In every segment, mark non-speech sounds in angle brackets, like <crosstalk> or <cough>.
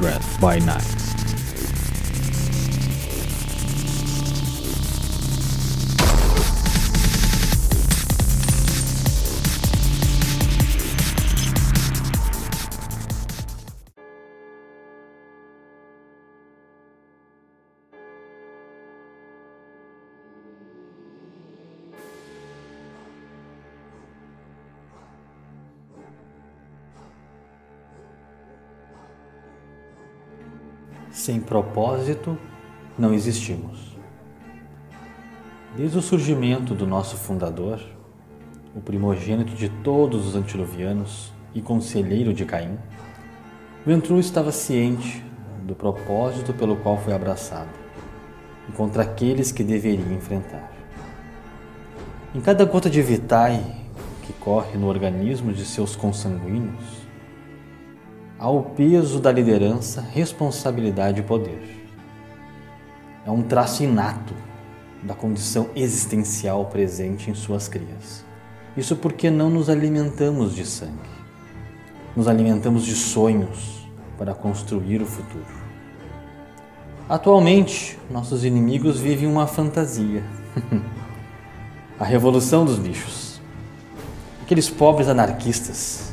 Kindred by Night. Propósito, não existimos. Desde o surgimento do nosso fundador, o primogênito de todos os antiluvianos e conselheiro de Caim, Ventru estava ciente do propósito pelo qual foi abraçado e contra aqueles que deveria enfrentar. Em cada gota de vitae que corre no organismo de seus consanguíneos, ao peso da liderança, responsabilidade e poder. É um traço inato da condição existencial presente em suas crias. Isso porque não nos alimentamos de sangue. Nos alimentamos de sonhos para construir o futuro. Atualmente, nossos inimigos vivem uma fantasia. <laughs> a revolução dos bichos. Aqueles pobres anarquistas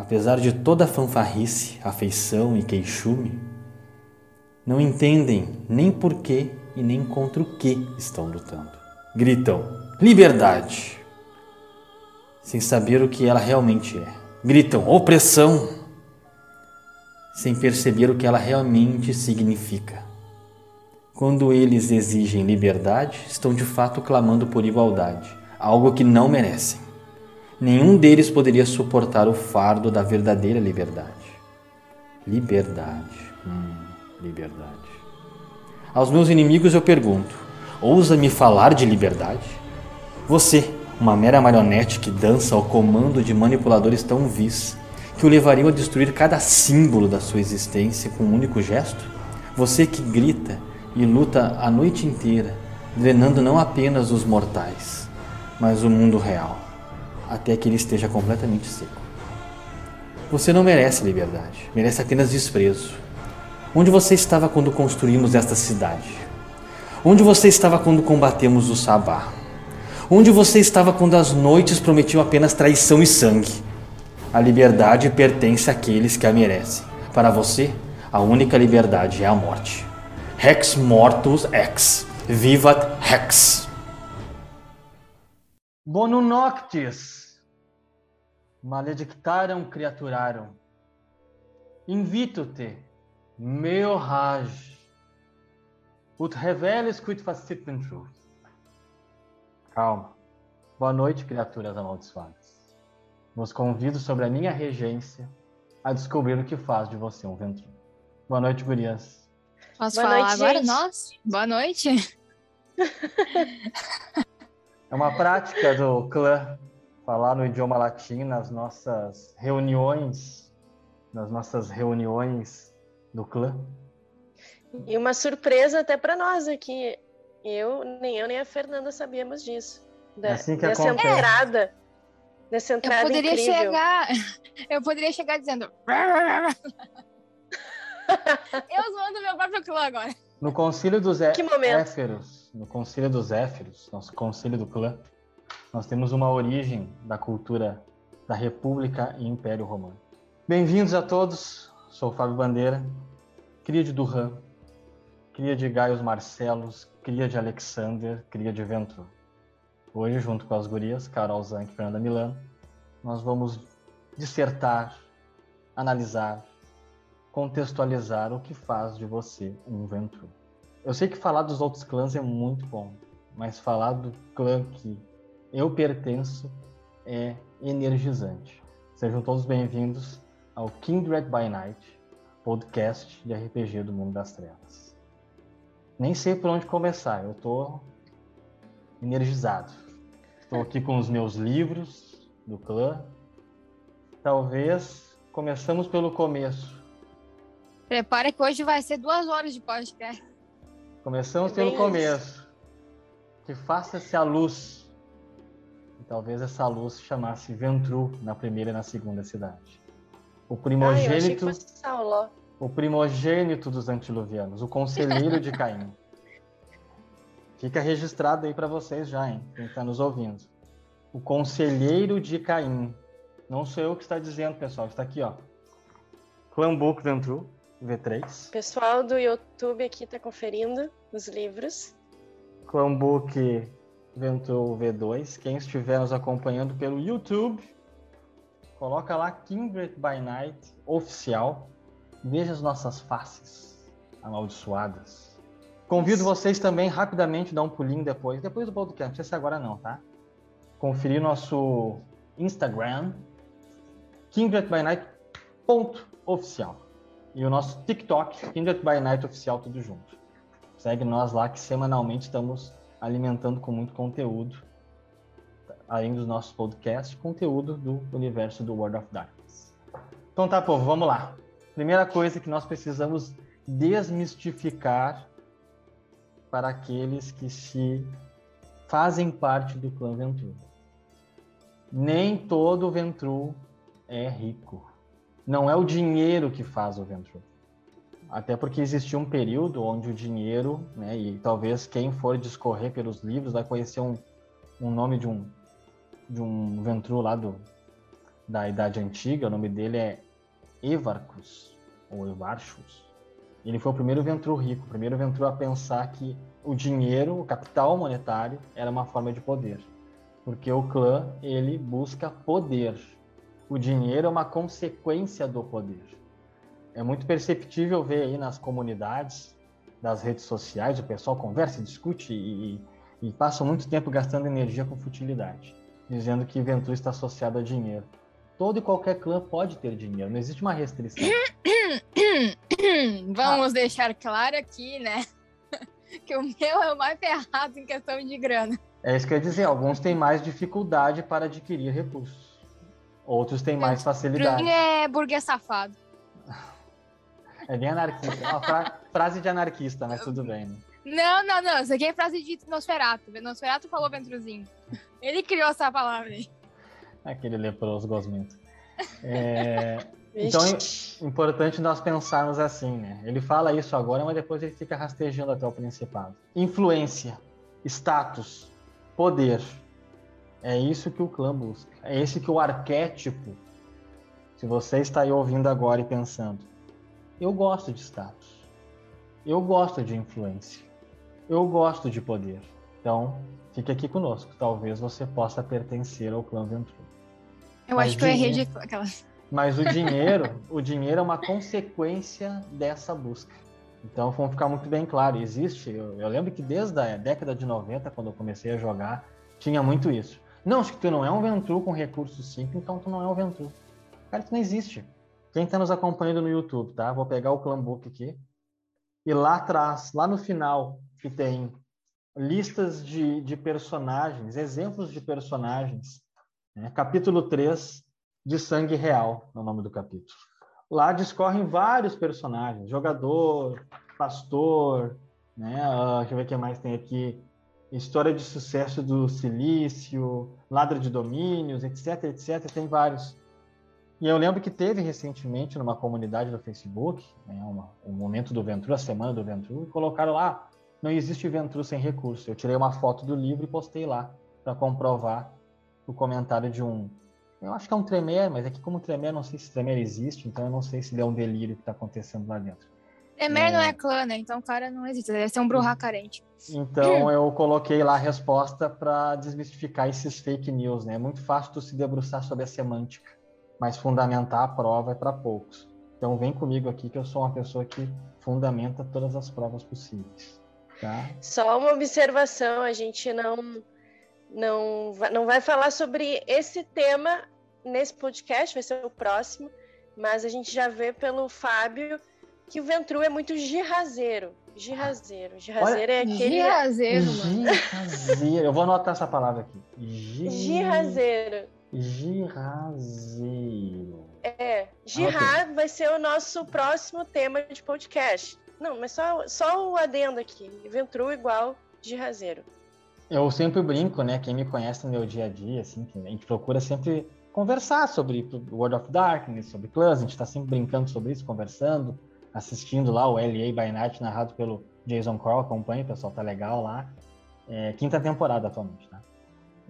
apesar de toda a fanfarrice, afeição e queixume, não entendem nem por que e nem contra o que estão lutando. Gritam: liberdade! Sem saber o que ela realmente é. Gritam: opressão! Sem perceber o que ela realmente significa. Quando eles exigem liberdade, estão de fato clamando por igualdade, algo que não merecem. Nenhum deles poderia suportar o fardo da verdadeira liberdade. Liberdade. Hum, liberdade. Aos meus inimigos eu pergunto: ousa me falar de liberdade? Você, uma mera marionete que dança ao comando de manipuladores tão vis, que o levariam a destruir cada símbolo da sua existência com um único gesto? Você que grita e luta a noite inteira, drenando não apenas os mortais, mas o mundo real até que ele esteja completamente seco. Você não merece liberdade, merece apenas desprezo. Onde você estava quando construímos esta cidade? Onde você estava quando combatemos o Sabá? Onde você estava quando as noites prometiam apenas traição e sangue? A liberdade pertence àqueles que a merecem. Para você, a única liberdade é a morte. Rex mortus ex. Vivat Rex. Bonum noctis maledictaram criaturaram. Invito-te, meu raj, ut reveles quid facit ventruth. Calma. Boa noite, criaturas amaldiçoadas. Vos convido sobre a minha regência a descobrir o que faz de você um ventru. Boa noite, gurias. Posso Boa falar noite, agora? Gente. Nossa, boa noite. <laughs> É uma prática do clã falar no idioma latino nas nossas reuniões, nas nossas reuniões do clã. E uma surpresa até para nós aqui. Eu, nem eu nem a Fernanda sabíamos disso. Da, é assim que dessa acontece. entrada. Dessa entrada eu poderia incrível. chegar, <laughs> eu poderia chegar dizendo <laughs> Eu zoando meu próprio clã agora. No concílio dos é que no concílio dos Éferos, nosso concílio do clã, nós temos uma origem da cultura da República e Império Romano. Bem-vindos a todos, sou Fábio Bandeira, cria de Durham, cria de Gaius Marcelos, cria de Alexander, cria de Ventro. Hoje, junto com as gurias, Carol Zanck e Fernanda Milano, nós vamos dissertar, analisar, contextualizar o que faz de você um Ventru. Eu sei que falar dos outros clãs é muito bom, mas falar do clã que eu pertenço é energizante. Sejam todos bem-vindos ao Kindred by Night, podcast de RPG do mundo das trevas. Nem sei por onde começar, eu estou energizado. Estou aqui com os meus livros do clã. Talvez começamos pelo começo. Prepara que hoje vai ser duas horas de podcast. Começamos pelo começo. Que faça-se a luz talvez essa luz se chamasse Ventru na primeira e na segunda cidade. Ah, O que primogênito, o primogênito dos antiluvianos, o conselheiro de Caim. Fica registrado aí para vocês já, hein? Quem está nos ouvindo. O conselheiro de Caim. Não sou eu que está dizendo, pessoal. Está aqui, ó. Clambook Ventru, V3. O pessoal do YouTube aqui tá conferindo os livros. Chromebook Ventru V2. Quem estiver nos acompanhando pelo YouTube, coloca lá Kindred by Night oficial. Veja as nossas faces amaldiçoadas. Convido vocês também rapidamente a dar um pulinho depois, depois do podcast, não precisa ser agora não, tá? Conferir nosso Instagram, Kindred by Night ponto oficial. E o nosso TikTok, Kindred by Night oficial, tudo junto. Segue nós lá que semanalmente estamos alimentando com muito conteúdo, além dos nossos podcasts, conteúdo do universo do World of Darkness. Então tá, povo, vamos lá. Primeira coisa que nós precisamos desmistificar para aqueles que se fazem parte do clã Ventru. Nem todo Ventru é rico. Não é o dinheiro que faz o Ventru. Até porque existia um período onde o dinheiro, né, e talvez quem for discorrer pelos livros vai conhecer um, um nome de um, de um Ventru lá do, da Idade Antiga, o nome dele é Evarcus, ou Evarchus. Ele foi o primeiro Ventru rico, o primeiro Ventru a pensar que o dinheiro, o capital monetário, era uma forma de poder. Porque o clã, ele busca poder. O dinheiro é uma consequência do poder. É muito perceptível ver aí nas comunidades das redes sociais, o pessoal conversa, discute e, e, e passa muito tempo gastando energia com futilidade, dizendo que Ventru está associado a dinheiro. Todo e qualquer clã pode ter dinheiro, não existe uma restrição. <coughs> Vamos deixar claro aqui, né? <laughs> Que o meu é o mais ferrado em questão de grana. É isso que eu ia dizer, alguns têm mais dificuldade para adquirir recursos. Outros têm mais facilidade. Bruno é burguês safado. É bem anarquista. É uma fra- frase de anarquista, mas tudo bem. Né? Não, não, não. Isso aqui é frase de Nosferato. Nosferato falou Ventruzinho. Ele criou essa palavra aí. Aquele leproso gosmento. É, <laughs> Então, importante nós pensarmos assim, né? Ele fala isso agora, mas depois ele fica rastejando até o Principado. Influência, status, poder. É isso que o clã busca. É esse que o arquétipo. Se você está aí ouvindo agora e pensando, eu gosto de status. Eu gosto de influência. Eu gosto de poder. Então, fique aqui conosco. Talvez você possa pertencer ao clã Ventru. Eu Mas acho que eu errei de. Aquelas... Mas o <laughs> dinheiro, o dinheiro é uma consequência dessa busca. Então, vamos ficar muito bem claro, existe, eu, eu lembro que desde a década de 90, quando eu comecei a jogar, tinha muito isso. Não, se tu não é um Ventru com recursos simples, então tu não é um Ventru. Cara, isso não existe. Quem está nos acompanhando no YouTube, tá? Vou pegar o Clambook aqui. E lá atrás, lá no final, que tem listas de, de personagens, exemplos de personagens. né? Capítulo 3, de Sangue Real, é o nome do capítulo. Lá discorrem vários personagens, jogador, pastor, né? Ah, deixa eu ver o que mais tem aqui. História de sucesso do Silício, Ladra de Domínios, etc, etc, tem vários. E eu lembro que teve recentemente numa comunidade do Facebook, né, uma, um momento do Ventru, a semana do Ventru, e colocaram lá, não existe Ventru sem recurso. Eu tirei uma foto do livro e postei lá para comprovar o comentário de um eu acho que é um Tremere, mas aqui como Tremere, não sei se Tremere existe, então eu não sei se é um delírio que está acontecendo lá dentro. Temer não é clã, né? Então o cara não existe. Deve ser um Bruhá carente. Então eu coloquei lá a resposta para desmistificar esses fake news, né? É muito fácil tu se debruçar sobre a semântica, mas fundamentar a prova é para poucos. Então vem comigo aqui que eu sou uma pessoa que fundamenta todas as provas possíveis, tá? Só uma observação, a gente não não vai, não vai falar sobre esse tema nesse podcast, vai ser o próximo, mas a gente já vê pelo Fábio que o Ventru é muito girrazeiro. Girrazeiro. Girrazeiro é aquele. Girazeiro, mano. Girrazeiro. Eu vou anotar essa palavra aqui. Gi- Girrazeiro. Girrazeiro. É. Girrar vai ser o nosso próximo tema de podcast. Não, mas só, só o adendo aqui. Ventru igual girrazeiro. Eu sempre brinco, né? Quem me conhece no meu dia a dia, assim, que a gente procura sempre conversar sobre World of Darkness, sobre clãs, a gente está sempre brincando sobre isso, conversando, assistindo lá o LA by Night narrado pelo Jason Crow, acompanha, o pessoal tá legal lá. É, quinta temporada atualmente, tá?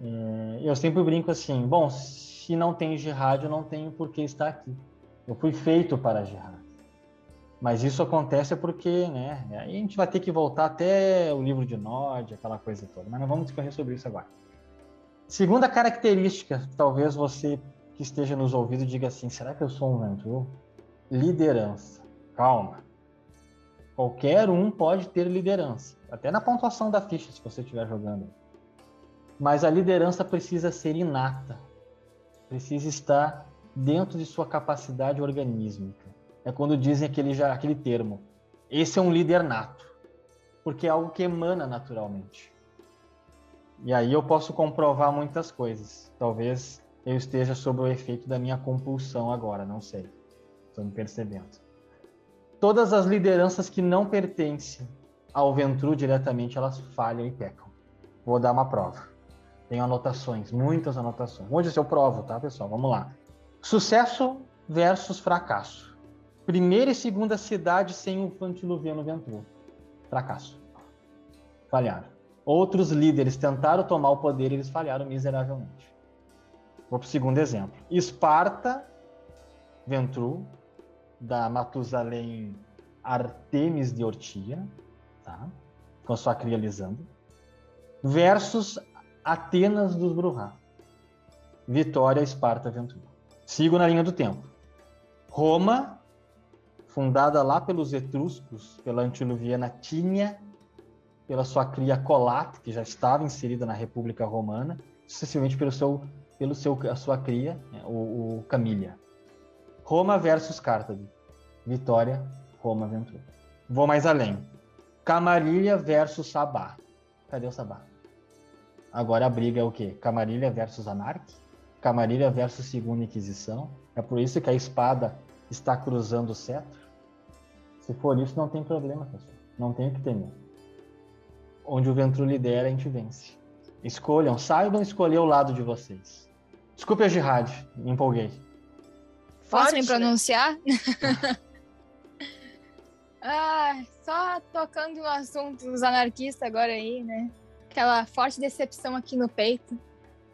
É, eu sempre brinco assim, bom, se não tem jihad, eu não tenho por que estar aqui. Eu fui feito para jihad. Mas isso acontece porque, né? Aí a gente vai ter que voltar até o livro de Nod, aquela coisa toda. Mas não vamos discorrer sobre isso agora. Segunda característica, talvez você que esteja nos ouvindo diga assim: será que eu sou um Ventru? Liderança. Calma. Qualquer um pode ter liderança, até na pontuação da ficha, se você estiver jogando. Mas a liderança precisa ser inata, precisa estar dentro de sua capacidade organísmica. É quando dizem aquele, já, aquele termo. Esse é um líder nato, porque é algo que emana naturalmente. E aí eu posso comprovar muitas coisas. Talvez eu esteja sob o efeito da minha compulsão agora, não sei. Estou me percebendo. Todas as lideranças que não pertencem ao Ventru diretamente, elas falham e pecam. Vou dar uma prova. Tenho anotações, muitas anotações. Hoje eu provo, tá, pessoal? Vamos lá. Sucesso versus fracasso. Primeira e segunda cidade sem o Fantiluviano Ventru. Fracasso. Falharam. Outros líderes tentaram tomar o poder e eles falharam miseravelmente. Vou para o segundo exemplo. Esparta, Ventru, da Matusalém Artemis de Ortia, tá? com sua cria Lisandro, versus Atenas dos Bruhá. Vitória, Esparta, Aventura. Sigo na linha do tempo. Roma, fundada lá pelos etruscos, pela antiluviana Tínia, pela sua cria Colate, que já estava inserida na República Romana, sucessivamente pelo seu, pelo seu, a sua cria, né, o, o. Roma versus Cartago. Vitória, Roma, Ventura. Vou mais além. Camarilha versus Sabá. Cadê o Sabá? Agora a briga é o quê? Camarilha versus Anarque? Camarilha versus Segunda Inquisição? É por isso que a espada está cruzando o cetro? Se for isso, não tem problema, pessoal. Não tem o que temer. Onde o Ventru lidera, a gente vence. Escolham, saibam escolher o lado de vocês. Desculpe a jihad, me empolguei. Posso me né? pronunciar? <laughs> ah, só tocando no assunto dos anarquistas agora aí, né? Aquela forte decepção aqui no peito.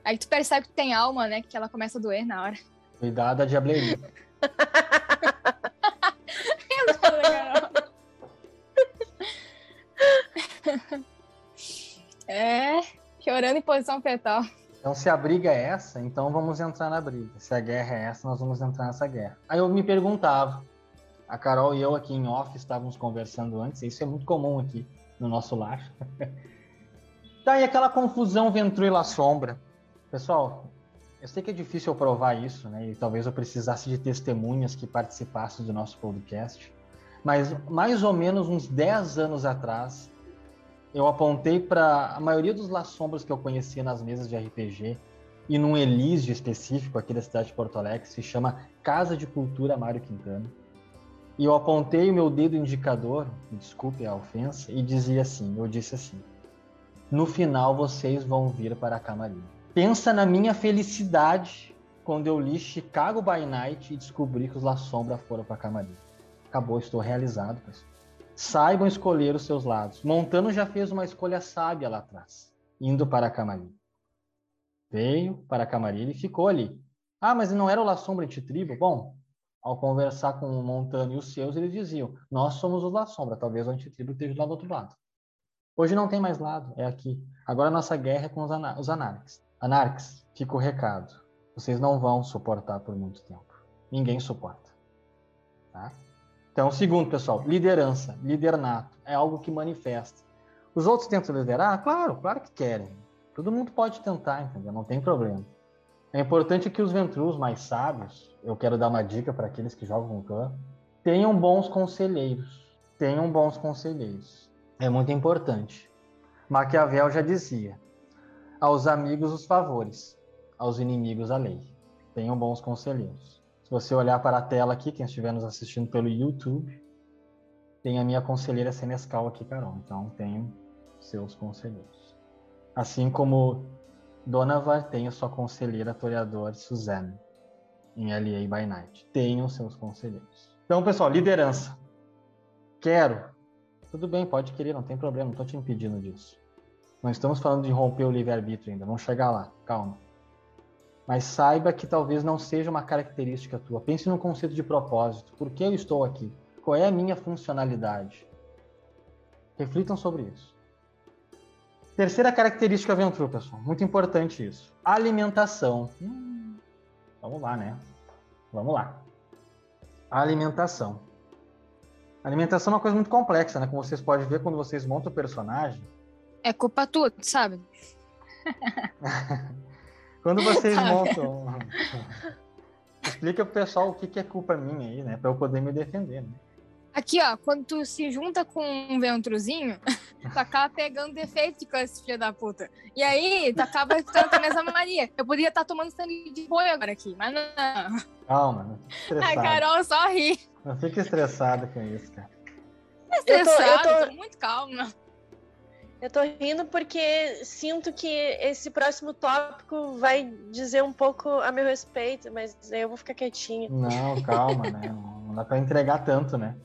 Aí tu percebe que tem alma, né? Que ela começa a doer na hora. Cuidado a diableria. <laughs> é, chorando em posição fetal. Então, se a briga é essa, então vamos entrar na briga. Se a guerra é essa, nós vamos entrar nessa guerra. Aí eu me perguntava, a Carol e eu aqui em off estávamos conversando antes, isso é muito comum aqui no nosso lar. <laughs> tá, e aquela confusão Ventrilo Sombra. Pessoal, eu sei que é difícil eu provar isso, né? E talvez eu precisasse de testemunhas que participassem do nosso podcast. Mas mais ou menos uns 10 anos atrás, eu apontei para a maioria dos Las Sombras que eu conhecia nas mesas de RPG e num Elísio específico aqui da cidade de Porto Alegre, que se chama Casa de Cultura Mário Quintana. E eu apontei o meu dedo indicador, desculpe a ofensa, e dizia assim, eu disse assim, no final vocês vão vir para a Camarim. Pensa na minha felicidade quando eu li Chicago by Night e descobri que os La Sombra foram para a Camarim. Acabou, estou realizado, pessoal. Saibam escolher os seus lados. Montano já fez uma escolha sábia lá atrás, indo para a Camarim. Veio para a Camarim e ficou ali. Ah, mas não era o La Sombra de tribo? Bom, ao conversar com o Montano e os seus, eles diziam: Nós somos os La Sombra, talvez o antitribo esteja lá do outro lado. Hoje não tem mais lado, é aqui. Agora a nossa guerra é com os, anar os anarques. Anarques, fica o recado. Vocês não vão suportar por muito tempo. Ninguém suporta. Tá? Então, segundo, pessoal, liderança, líder nato, é algo que manifesta. Os outros tentam liderar? Claro, claro que querem. Todo mundo pode tentar, entendeu? Não tem problema. É importante que os ventrus mais sábios, eu quero dar uma dica para aqueles que jogam com clã, tenham bons conselheiros. Tenham bons conselheiros. É muito importante. Maquiavel já dizia: aos amigos os favores, aos inimigos a lei. Tenham bons conselheiros. Se você olhar para a tela aqui, quem estiver nos assistindo pelo YouTube, tem a minha conselheira Senescal aqui, Carol. Então, tenho seus conselheiros. Assim como Donovan tem a sua conselheira toreador Suzanne. em LA by Night. Tenham seus conselheiros. Então, pessoal, liderança. Quero. Tudo bem, pode querer, não tem problema, não estou te impedindo disso. Não estamos falando de romper o livre-arbítrio ainda, vamos chegar lá, calma. Mas saiba que talvez não seja uma característica tua. Pense no conceito de propósito. Por que eu estou aqui? Qual é a minha funcionalidade? Reflitam sobre isso. Terceira característica Ventrue, pessoal. Muito importante isso. Alimentação. Hum, vamos lá, né? Vamos lá. Alimentação. Alimentação é uma coisa muito complexa, né? Como vocês podem ver quando vocês montam o personagem. É culpa tua, sabe? <laughs> quando <laughs> vocês montam. Explica pro pessoal o que, que é culpa minha aí, né? Pra eu poder me defender, né? Aqui, ó, quando tu se junta com um ventrozinho, <laughs> tu acaba pegando defeito de classe, filha da puta. E aí, tu acaba ficando com a mesma mania. Eu poderia estar tá tomando sangue de boi agora aqui, mas não. Calma, não fique estressado. A Carol só ri. Não fique estressado com isso, cara. Estressado, eu tô, eu tô... tô muito calma. Eu tô rindo porque sinto que esse próximo tópico vai dizer um pouco a meu respeito, mas aí eu vou ficar quietinha. Não, calma, né? <laughs> Não dá pra entregar tanto, né?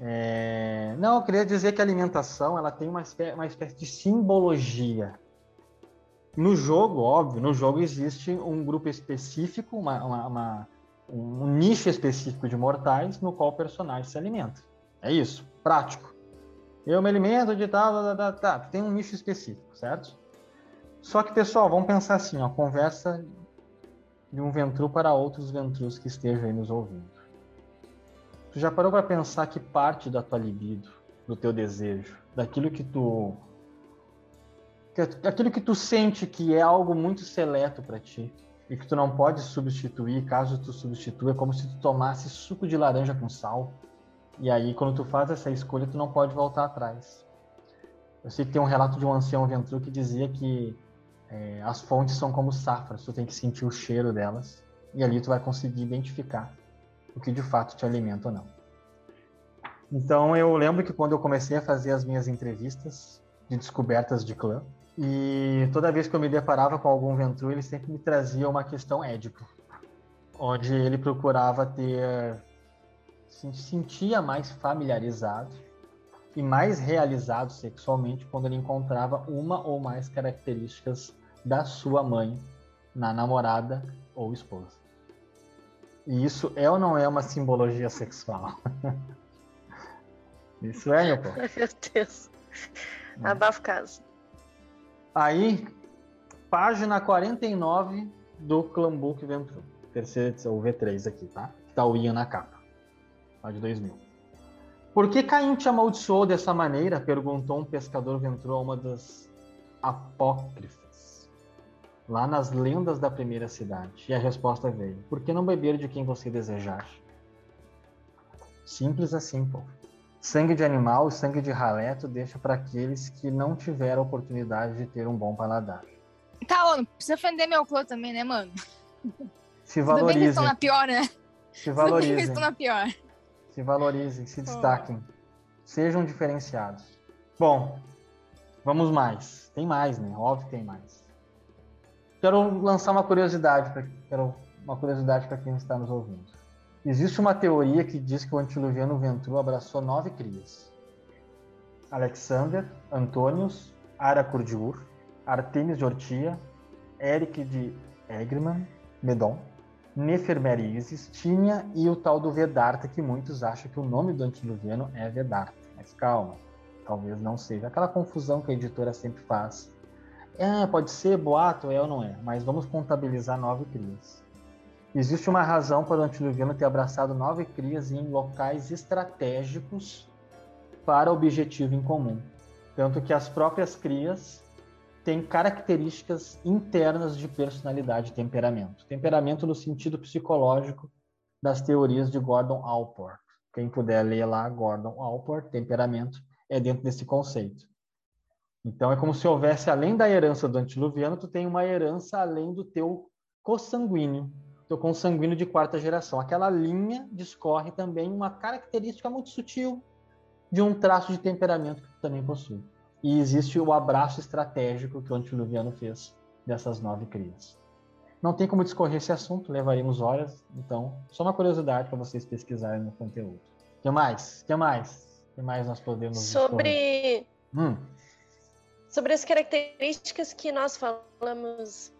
É... Não, eu queria dizer que a alimentação ela tem uma espécie, uma espécie de simbologia. No jogo, óbvio, no jogo existe um grupo específico, uma, uma, uma, um nicho específico de mortais no qual o personagem se alimenta. É isso, prático. Eu me alimento de tal, tá, tá, tem um nicho específico, certo? Só que, pessoal, vamos pensar assim, ó, conversa de um ventru para outros ventrus que estejam aí nos ouvindo. Tu já parou para pensar que parte da tua libido, do teu desejo, daquilo que tu aquilo que tu sente que é algo muito seleto para ti e que tu não pode substituir, caso tu substitua, é como se tu tomasse suco de laranja com sal. E aí quando tu faz essa escolha, tu não pode voltar atrás. Eu sei que tem um relato de um ancião ventru que dizia que é, as fontes são como safras, tu tem que sentir o cheiro delas e ali tu vai conseguir identificar o que de fato te alimenta ou não. Então eu lembro que quando eu comecei a fazer as minhas entrevistas de descobertas de clã, e toda vez que eu me deparava com algum Ventru, ele sempre me trazia uma questão édipo, onde ele procurava ter se sentia mais familiarizado e mais realizado sexualmente quando ele encontrava uma ou mais características da sua mãe na namorada ou esposa. E isso é ou não é uma simbologia sexual? <laughs> isso é, meu povo. Meu Deus. Abafa casa. Aí, página 49 do Clambook Ventru. Terceira edição, o V3 aqui, tá? Tá o Ian na capa. Lá de 2000. Por que Caim te amaldiçoou dessa maneira? Perguntou um pescador Ventru a uma das apócrifas lá nas lendas da primeira cidade. E a resposta veio: Por que não beber de quem você desejar? Simples assim, pô. Sangue de animal e sangue de raleto deixa para aqueles que não tiveram a oportunidade de ter um bom paladar. Tá, não precisa ofender meu clã também, né, mano? Se valorizem. Tudo bem que estão na pior, né? Se valorizem. Tudo bem que estão na pior. Se valorizem, se destaquem. Sejam diferenciados. Bom, vamos mais. Tem mais, né? Óbvio que tem mais. Quero lançar uma curiosidade para quero uma curiosidade para quem está nos ouvindo. Existe uma teoria que diz que o antiluviano Ventru abraçou nove crias: Alexander, Antônios, Aracurdiur, Artemis de Ortia, Eric de Egriman, Medon, Nefermerises, Tínia e o tal do Vedarta, que muitos acham que o nome do antiluviano é Vedarta. Mas calma, talvez não seja. Aquela confusão que a editora sempre faz é, pode ser boato, é ou não é, mas vamos contabilizar nove crias. Existe uma razão para o antiluviano ter abraçado nove crias em locais estratégicos para objetivo em comum. Tanto que as próprias crias têm características internas de personalidade e temperamento. Temperamento no sentido psicológico das teorias de Gordon Allport. Quem puder ler lá, Gordon Allport, temperamento, é dentro desse conceito. Então é como se houvesse, além da herança do antiluviano, tu tem uma herança além do teu consanguíneo, teu consanguíneo de quarta geração. Aquela linha discorre também uma característica muito sutil de um traço de temperamento que tu também possui. E existe o abraço estratégico que o antiluviano fez dessas nove crias. Não tem como discorrer esse assunto, levaríamos horas. Então, só uma curiosidade para vocês pesquisarem no conteúdo. O que mais? O que mais? O que mais nós podemos Sobre. Hum. Sobre as características que nós falamos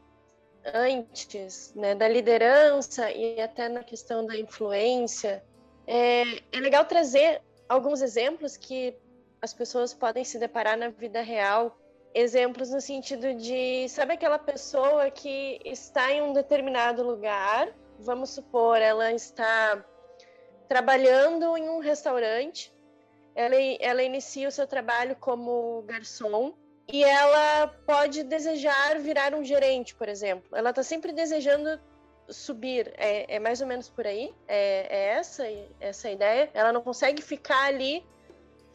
antes, né, da liderança e até na questão da influência, é, é legal trazer alguns exemplos que as pessoas podem se deparar na vida real. Exemplos no sentido de, sabe aquela pessoa que está em um determinado lugar, vamos supor, ela está trabalhando em um restaurante, ela, ela inicia o seu trabalho como garçom, e ela pode desejar virar um gerente, por exemplo. Ela está sempre desejando subir. É, é, mais ou menos por aí. É, é essa essa ideia. Ela não consegue ficar ali,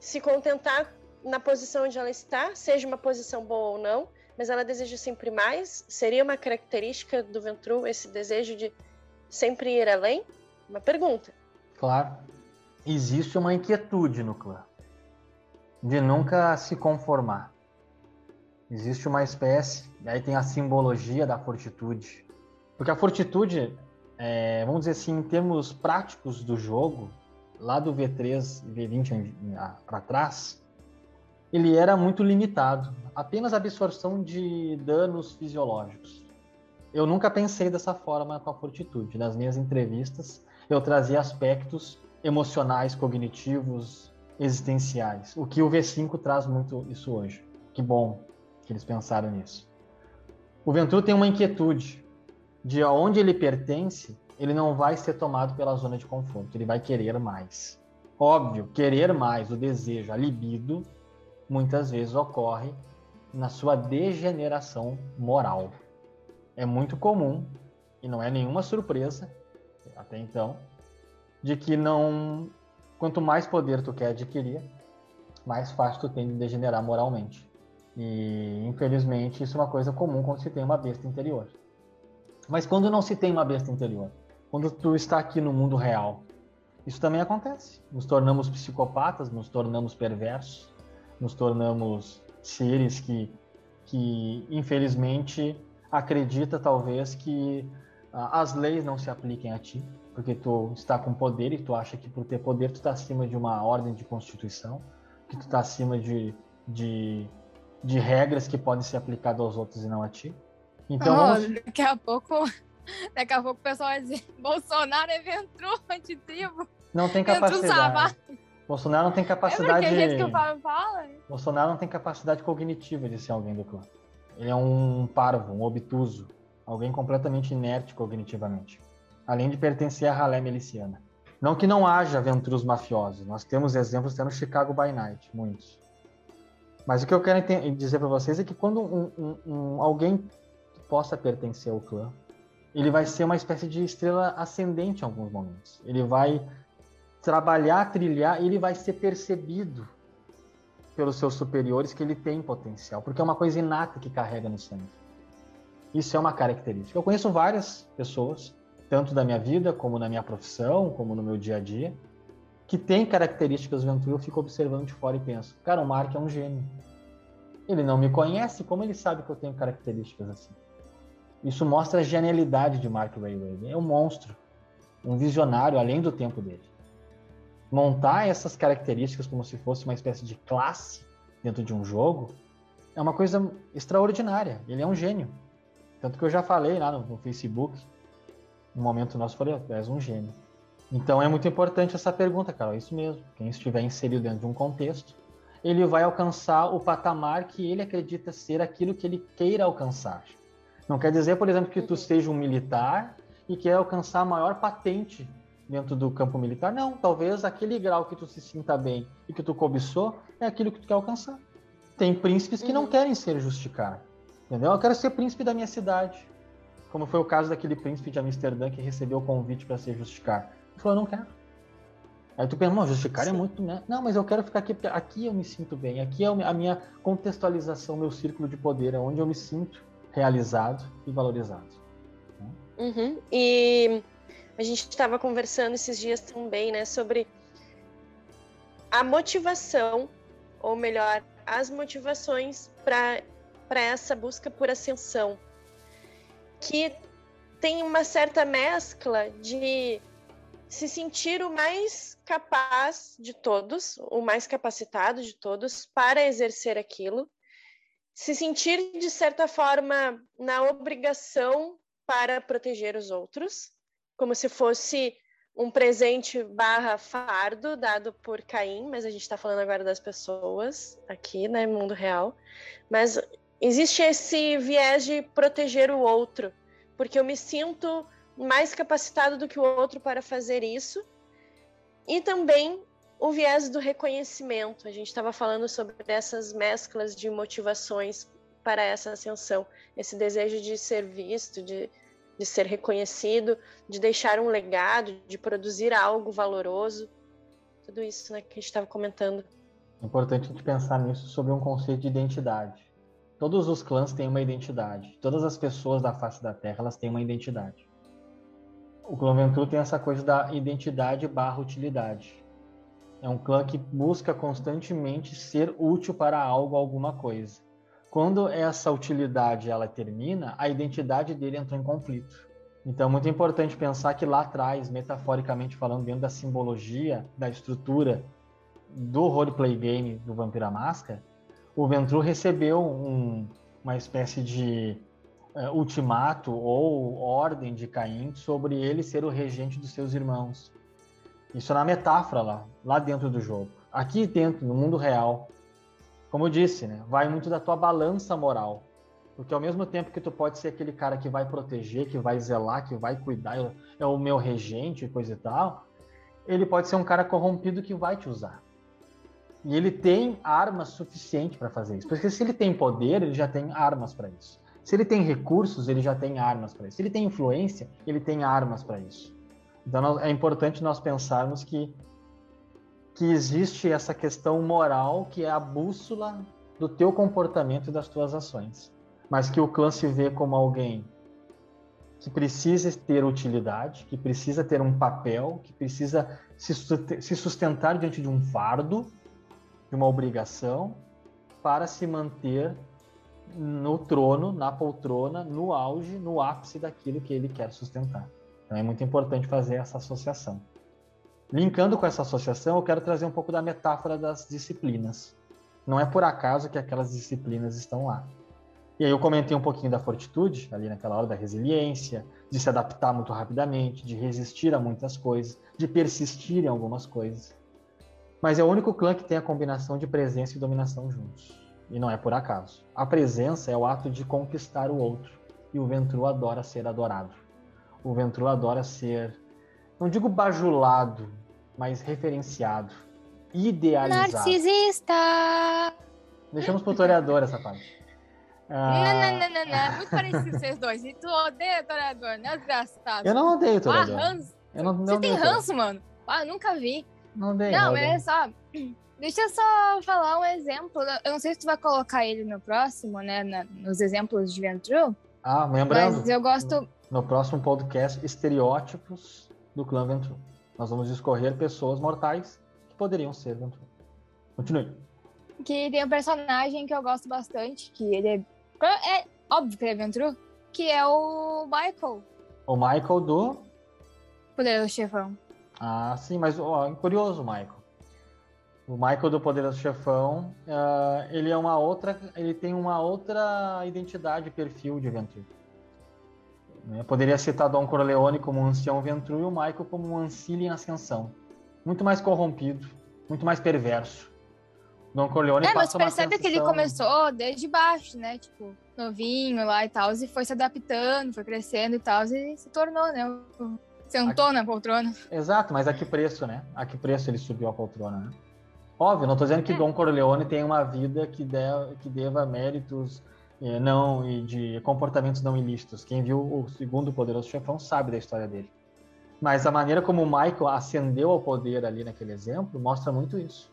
se contentar na posição onde ela está, seja uma posição boa ou não, mas ela deseja sempre mais. Seria uma característica do Ventru esse desejo de sempre ir além? Uma pergunta. Claro. Existe uma inquietude no clã de nunca se conformar. Existe uma espécie, e aí tem a simbologia da fortitude. Porque a fortitude, é, vamos dizer assim, em termos práticos do jogo, lá do V3 e V20 para trás, ele era muito limitado. Apenas absorção de danos fisiológicos. Eu nunca pensei dessa forma com a fortitude. Nas minhas entrevistas, eu trazia aspectos emocionais, cognitivos, existenciais. O que o V5 traz muito isso hoje. Que bom que eles pensaram nisso. O Ventru tem uma inquietude de aonde ele pertence, ele não vai ser tomado pela zona de conforto, ele vai querer mais. Óbvio, querer mais, o desejo, a libido, muitas vezes ocorre na sua degeneração moral. É muito comum, e não é nenhuma surpresa, até então, de que não. Quanto mais poder tu quer adquirir, mais fácil tu tem de degenerar moralmente. E infelizmente isso é uma coisa comum quando se tem uma besta interior. Mas quando não se tem uma besta interior, quando tu está aqui no mundo real, isso também acontece. Nos tornamos psicopatas, nos tornamos perversos, nos tornamos seres que, que infelizmente acredita talvez que ah, as leis não se apliquem a ti, porque tu está com poder e tu acha que por ter poder tu está acima de uma ordem de constituição, que tu está acima de, de de regras que podem ser aplicadas aos outros e não a ti. Então, oh, vamos... daqui a pouco, daqui a pouco o pessoal vai dizer <laughs> Bolsonaro é ventru antitribo. Não tem capacidade. Bolsonaro não tem capacidade. É porque é jeito que o Fábio fala. Bolsonaro não tem capacidade cognitiva de ser alguém do clã. Ele é um parvo, um obtuso, alguém completamente inerte cognitivamente. Além de pertencer à ralé miliciana. Não que não haja ventrus mafiosos. Nós temos exemplos até no Chicago by Night, muitos. Mas o que eu quero dizer para vocês é que quando um, um, um, alguém possa pertencer ao clã, ele vai ser uma espécie de estrela ascendente em alguns momentos. Ele vai trabalhar, trilhar, e ele vai ser percebido pelos seus superiores que ele tem potencial, porque é uma coisa inata que carrega no sangue. Isso é uma característica. Eu conheço várias pessoas, tanto da minha vida, como na minha profissão, como no meu dia a dia, que tem características Ventura, eu fico observando de fora e penso, cara, o Mark é um gênio. Ele não me conhece, como ele sabe que eu tenho características assim? Isso mostra a genialidade de Mark Rayway. É um monstro, um visionário além do tempo dele. Montar essas características como se fosse uma espécie de classe dentro de um jogo é uma coisa extraordinária. Ele é um gênio. Tanto que eu já falei lá no, no Facebook, no momento nosso, falei, tu és um gênio. Então é muito importante essa pergunta, cara. É isso mesmo. Quem estiver inserido dentro de um contexto, ele vai alcançar o patamar que ele acredita ser aquilo que ele queira alcançar. Não quer dizer, por exemplo, que tu seja um militar e quer alcançar a maior patente dentro do campo militar. Não, talvez aquele grau que tu se sinta bem e que tu cobiçou é aquilo que tu quer alcançar. Tem príncipes que não uhum. querem ser justicar. Entendeu? Eu quero ser príncipe da minha cidade. Como foi o caso daquele príncipe de Amsterdã que recebeu o convite para ser justicar falou, eu não quero. Aí tu pensa, não, justificar é muito, né? Não, mas eu quero ficar aqui, porque aqui eu me sinto bem, aqui é a minha contextualização, meu círculo de poder, é onde eu me sinto realizado e valorizado. Uhum. E a gente estava conversando esses dias também, né, sobre a motivação, ou melhor, as motivações para essa busca por ascensão, que tem uma certa mescla de se sentir o mais capaz de todos, o mais capacitado de todos para exercer aquilo, se sentir de certa forma na obrigação para proteger os outros, como se fosse um presente barra fardo dado por Caim, mas a gente está falando agora das pessoas aqui, né, mundo real. Mas existe esse viés de proteger o outro, porque eu me sinto mais capacitado do que o outro para fazer isso. E também o viés do reconhecimento. A gente estava falando sobre essas mesclas de motivações para essa ascensão, esse desejo de ser visto, de, de ser reconhecido, de deixar um legado, de produzir algo valoroso. Tudo isso né, que a gente estava comentando. É importante a gente pensar nisso sobre um conceito de identidade. Todos os clãs têm uma identidade. Todas as pessoas da face da Terra elas têm uma identidade. O clã tem essa coisa da identidade barra utilidade. É um clã que busca constantemente ser útil para algo, alguma coisa. Quando essa utilidade ela termina, a identidade dele entrou em conflito. Então, é muito importante pensar que lá atrás, metaforicamente falando, dentro da simbologia, da estrutura do roleplay game do Vampira Máscara, o Ventru recebeu um, uma espécie de uh, ultimato ou ordem de Caim sobre ele ser o regente dos seus irmãos. Isso é na metáfora lá, lá dentro do jogo. Aqui dentro, no mundo real, como eu disse, né, vai muito da tua balança moral. Porque ao mesmo tempo que tu pode ser aquele cara que vai proteger, que vai zelar, que vai cuidar, é o meu regente e coisa e tal, ele pode ser um cara corrompido que vai te usar. E ele tem armas suficientes para fazer isso. Porque se ele tem poder, ele já tem armas para isso. Se ele tem recursos, ele já tem armas para isso. Se ele tem influência, ele tem armas para isso. Então é importante nós pensarmos que que existe essa questão moral que é a bússola do teu comportamento e das tuas ações, mas que o clã se vê como alguém que precisa ter utilidade, que precisa ter um papel, que precisa se sustentar diante de um fardo, de uma obrigação, para se manter no trono, na poltrona, no auge, no ápice daquilo que ele quer sustentar. Então é muito importante fazer essa associação. Linkando com essa associação, eu quero trazer um pouco da metáfora das disciplinas. Não é por acaso que aquelas disciplinas estão lá. E aí eu comentei um pouquinho da fortitude, ali naquela hora da resiliência, de se adaptar muito rapidamente, de resistir a muitas coisas, de persistir em algumas coisas. Mas é o único clã que tem a combinação de presença e dominação juntos. E não é por acaso. A presença é o ato de conquistar o outro. E o Ventru adora ser adorado. O Ventru adora ser, não digo bajulado, mas referenciado, idealizado. Narcisista! Deixamos pro toreador essa parte. Ah... <laughs> Não, não, não, não, não. É muito parecido vocês dois. E tu odeia toreador, né? Desgraçado. Eu não odeio toreador. Ah. Eu não, não Você tem ranço, mano? Ah, nunca vi. Não odeio. Não, não é só. <clears throat> Deixa eu só falar um exemplo. Eu não sei se tu vai colocar ele no próximo, né? Na, nos exemplos de Ventru. Ah, lembrando. Mas eu gosto. No próximo podcast, estereótipos do clã Ventru. Nós vamos escorrer pessoas mortais que poderiam ser Ventru. Continue. Que tem um personagem que eu gosto bastante, que ele é. É óbvio que ele é Ventru, que é o Michael. O Michael do. Poderoso Chefão. Ah, sim, mas ó, curioso, Michael. O Michael do Poderoso Chefão, uh, ele é uma outra, ele tem uma outra identidade, perfil de Ventru. Né? Poderia citar Don Corleone como um ancião Ventru e o Michael como um ancilho em ascensão. Muito mais corrompido, muito mais perverso. Don Corleone é, mas percebe que ele começou desde baixo, né? Tipo, novinho lá e tal, e foi se adaptando, foi crescendo e tal, e se tornou, né? Sentou a... na poltrona. Exato, mas a que preço, né? A que preço ele subiu a poltrona, né? Óbvio, não estou dizendo que é. Don Corleone tem uma vida que, de, que deva méritos não e de comportamentos não ilícitos. Quem viu o segundo Poderoso Chefão sabe da história dele. Mas a maneira como o Michael ascendeu ao poder ali naquele exemplo mostra muito isso.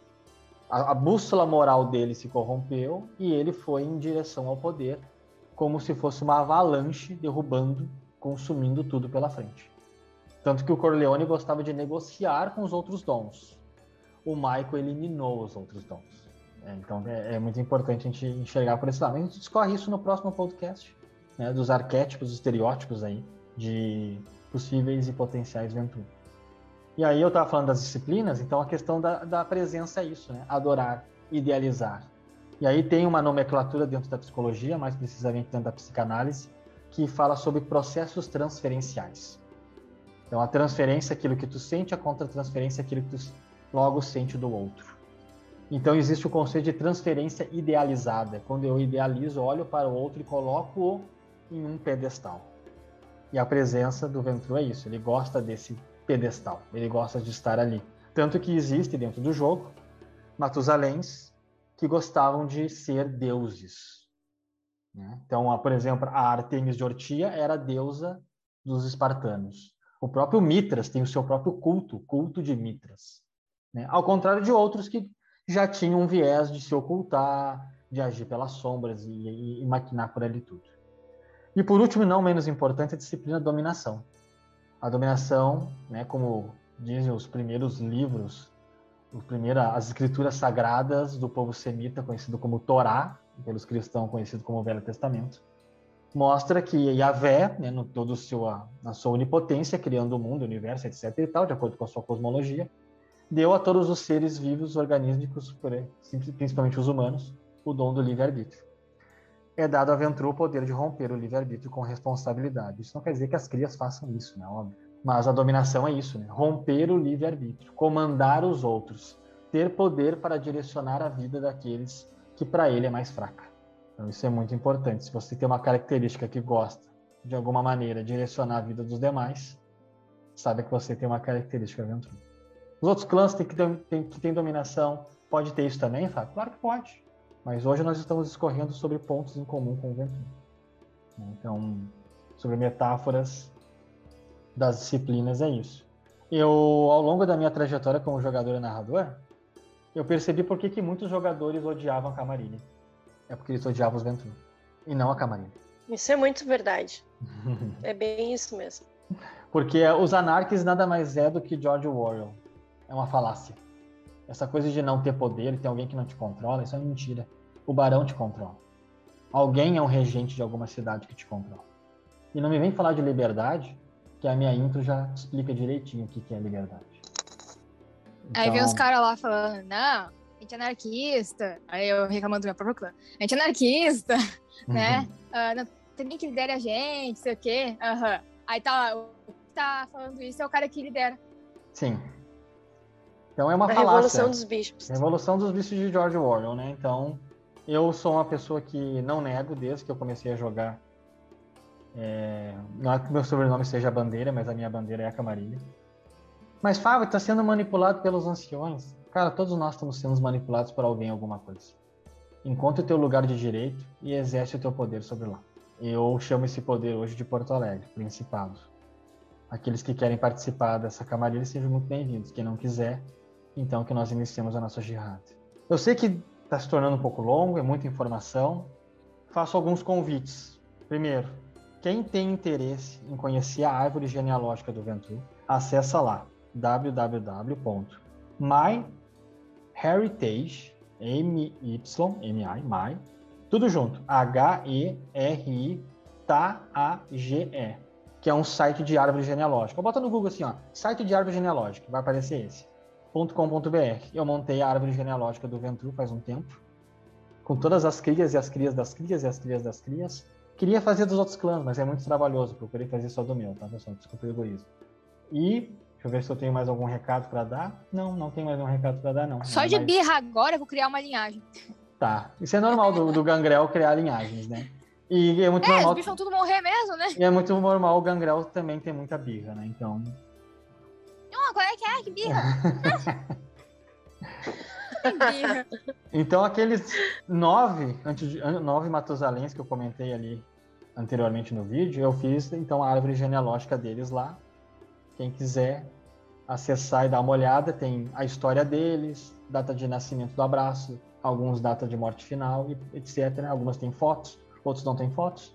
A, a bússola moral dele se corrompeu e ele foi em direção ao poder, como se fosse uma avalanche derrubando, consumindo tudo pela frente. Tanto que o Corleone gostava de negociar com os outros dons. O Michael eliminou os outros dons. É, então é, é, muito importante a gente enxergar por esse lado. A gente discorre isso no próximo podcast, né, dos arquétipos, estereótipos aí de possíveis e potenciais Ventru. E aí eu estava falando das disciplinas, então a questão da, da presença é isso, né? Adorar, idealizar. E aí tem uma nomenclatura dentro da psicologia, mais precisamente dentro da psicanálise, que fala sobre processos transferenciais. Então a transferência é aquilo que tu sente, a contra-transferência é aquilo que tu logo sente do outro. Então existe o conceito de transferência idealizada, quando eu idealizo, olho para o outro e coloco-o em um pedestal. E a presença do Ventru é isso, ele gosta desse pedestal, ele gosta de estar ali. Tanto que existe dentro do jogo Matusaléns que gostavam de ser deuses. Né? Então, por exemplo, a Artemis de Ortia era deusa dos espartanos. O próprio Mitras tem o seu próprio culto, culto de Mitras. Né? Ao contrário de outros que já tinham um viés de se ocultar, de agir pelas sombras e, e, e maquinar por ali tudo. E por último, não menos importante, a disciplina dominação. A dominação, né, como dizem os primeiros livros, os primeira, as escrituras sagradas do povo semita, conhecido como Torá, pelos cristãos conhecido como Velho Testamento, mostra que Yahvé, né, no todo sua, na sua onipotência, criando o mundo, o universo, etc. e tal, de acordo com a sua cosmologia, deu a todos os seres vivos organísticos, principalmente os humanos, o dom do livre-arbítrio é dado a Ventru o poder de romper o livre-arbítrio com responsabilidade. Isso não quer dizer que as crias façam isso, né? Óbvio. Mas a dominação é isso, né? Romper o livre-arbítrio, comandar os outros, ter poder para direcionar a vida daqueles que para ele é mais fraca. Então isso é muito importante. Se você tem uma característica que gosta, de alguma maneira, direcionar a vida dos demais, sabe que você tem uma característica Ventru. Os outros clãs que têm que tem dominação, pode ter isso também, Fábio? Claro que pode. Mas hoje nós estamos discorrendo sobre pontos em comum com o Ventru. Então, sobre metáforas das disciplinas é isso. Eu, ao longo da minha trajetória como jogador e narrador, eu percebi por que, que muitos jogadores odiavam a Camarilla. É porque eles odiavam os Ventru, e não a Camarilla. Isso é muito verdade. <laughs> é bem isso mesmo. Porque os anarques nada mais é do que George Orwell. É uma falácia. Essa coisa de não ter poder, ter alguém que não te controla, isso é mentira. O barão te controla. Alguém é um regente de alguma cidade que te controla. E não me vem falar de liberdade, que a minha intro já explica direitinho o que, é liberdade. Então... Aí vem os então caras lá falando, não, a gente é anarquista. Aí eu reclamando do meu próprio clã. A gente é anarquista, né? Uh, não tem ninguém que lidere a gente, sei o quê. Uhum. Aí tá, o que tá falando isso é o cara que lidera. Sim. Então é uma a falácia. Revolução dos Bichos. Revolução dos Bichos de George Orwell, né? Então, eu sou uma pessoa que não nego desde que eu comecei a jogar. É... Não é que meu sobrenome seja a bandeira, mas a minha bandeira é a Camarilha. Mas Fábio está sendo manipulado pelos anciões. Cara, todos nós estamos sendo manipulados por alguém alguma coisa. Encontre o teu lugar de direito e exerce o teu poder sobre lá. Eu chamo esse poder hoje de Porto Alegre, Principado. Aqueles que querem participar dessa camarilha sejam muito bem-vindos. Quem não quiser, então que nós iniciemos a nossa jihad. Eu sei que está se tornando um pouco longo, é muita informação. Faço alguns convites. Primeiro, quem tem interesse em conhecer a árvore genealógica do Ventru, acessa lá www.myheritage, M Y M I, my, tudo junto, H E R I T A G E, que é um site de árvore genealógica. Bota no Google assim, ó, site de árvore genealógica, vai aparecer esse. Eu montei a árvore genealógica do Ventru faz um tempo, com todas as crias e as crias das crias e as crias das crias. Queria fazer dos outros clãs, mas é muito trabalhoso. Procurei fazer só do meu, tá, pessoal? Desculpa o egoísmo. E deixa eu ver se eu tenho mais algum recado para dar. Não, não tem mais nenhum recado para dar, não. Só de birra agora eu vou criar uma linhagem. Tá. Isso é normal do, do gangrel criar linhagens, né? E é muito é, normal. Os bichos vão tudo morrer mesmo, né? E é muito normal o gangrel também ter muita birra, né? Então, que é? Que birra? <laughs> birra. Então, aqueles nove, antes de, nove Matusaléns que eu comentei ali anteriormente no vídeo, eu fiz então a árvore genealógica deles lá. Quem quiser acessar e dar uma olhada, tem a história deles, data de nascimento do abraço, alguns data de morte final, etc. Algumas têm fotos, outros não têm fotos.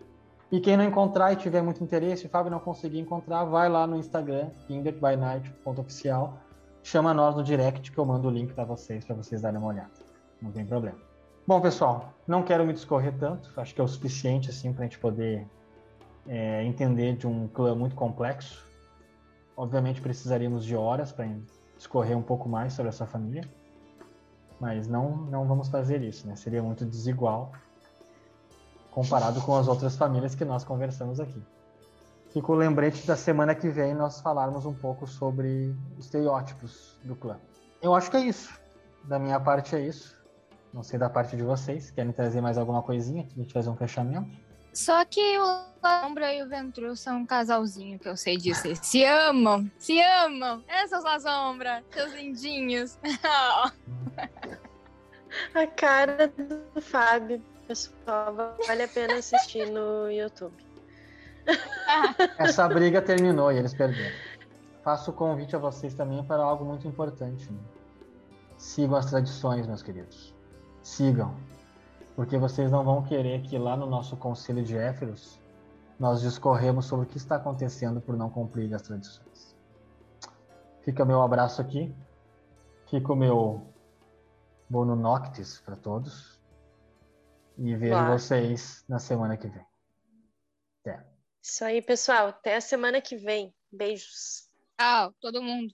E quem não encontrar e tiver muito interesse, Fábio não conseguir encontrar, vai lá no Instagram, kinderbynight.oficial, chama nós no direct que eu mando o link para vocês, para vocês darem uma olhada. Não tem problema. Bom, pessoal, não quero me discorrer tanto, acho que é o suficiente assim para a gente poder é, entender de um clã muito complexo. Obviamente precisaríamos de horas para discorrer um pouco mais sobre essa família, mas não não vamos fazer isso, né? Seria muito desigual comparado com as outras famílias que nós conversamos aqui. Fica o lembrete da semana que vem nós falarmos um pouco sobre estereótipos do clã. Eu acho que é isso. Da minha parte é isso. Não sei da parte de vocês. Querem trazer mais alguma coisinha pra gente fazer um fechamento? Só que o Sombra e o Ventru são um casalzinho, que eu sei disso. Eles <laughs> se amam, se amam. Essas La Sombra, seus lindinhos. <laughs> A cara do Fábio, pessoal, vale a pena assistir no YouTube. <laughs> Essa briga terminou e eles perderam. Faço o convite a vocês também para algo muito importante. Né? Sigam as tradições, meus queridos. Sigam. Porque vocês não vão querer que lá no nosso conselho de Éferos nós discorremos sobre o que está acontecendo por não cumprir as tradições. Fica meu abraço aqui. Fica o meu bono noctis para todos. E vejo Claro. vocês na semana que vem. Até. Isso aí, pessoal. Até a semana que vem. Beijos. Tchau, todo mundo.